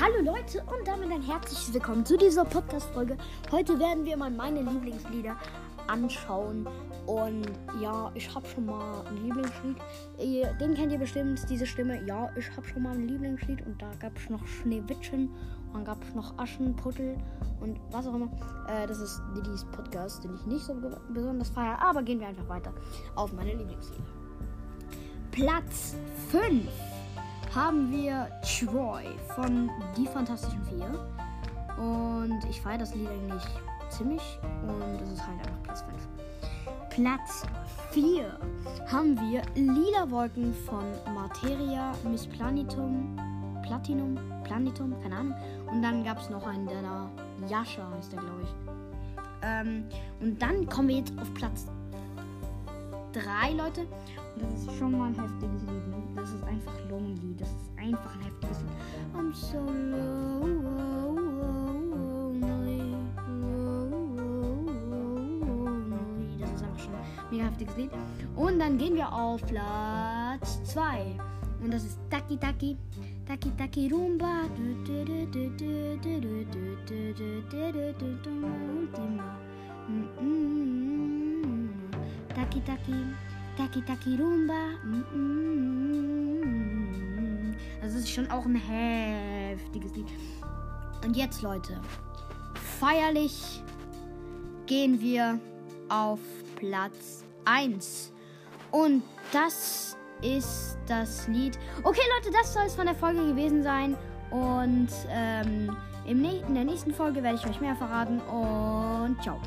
Leute und damit ein herzliches Willkommen zu dieser Podcast-Folge. Heute werden wir mal meine Lieblingslieder anschauen. Und ja, ich habe schon mal ein Lieblingslied. Den kennt ihr bestimmt, diese Stimme. Ja, ich habe schon mal ein Lieblingslied. Und da gab es noch Schneewittchen. Und dann gab es noch Aschenputtel und was auch immer. Äh, das ist Didis Podcast, den ich nicht so besonders feiere. Aber gehen wir einfach weiter auf meine Lieblingslieder. Platz 5 haben wir Troy von Die Fantastischen Vier. Und ich feiere das Lied eigentlich ziemlich. Und es ist halt einfach Platz 5. Platz 4 haben wir Lila Wolken von Materia Miss Planitum. Platinum? Planitum? Keine Ahnung. Und dann gab es noch einen, der da Yasha heißt der, glaube ich. Ähm, und dann kommen wir jetzt auf Platz 3, Leute. Und das ist schon mal ein heftiges Lied. Ne? Das ist einfach Lonely. Das ist einfach ein heftiges Lied. I'm so lonely. Das ist einfach schon ein mega heftiges Lied. Und dann gehen wir auf Platz 2. Und das ist Taki Taki. Taki Taki Rumba. Taki Taki. Taki Taki Rumba. Das ist schon auch ein heftiges Lied. Und jetzt, Leute, feierlich gehen wir auf Platz 1. Und das ist das Lied. Okay, Leute, das soll es von der Folge gewesen sein. Und ähm, in der nächsten Folge werde ich euch mehr verraten. Und ciao.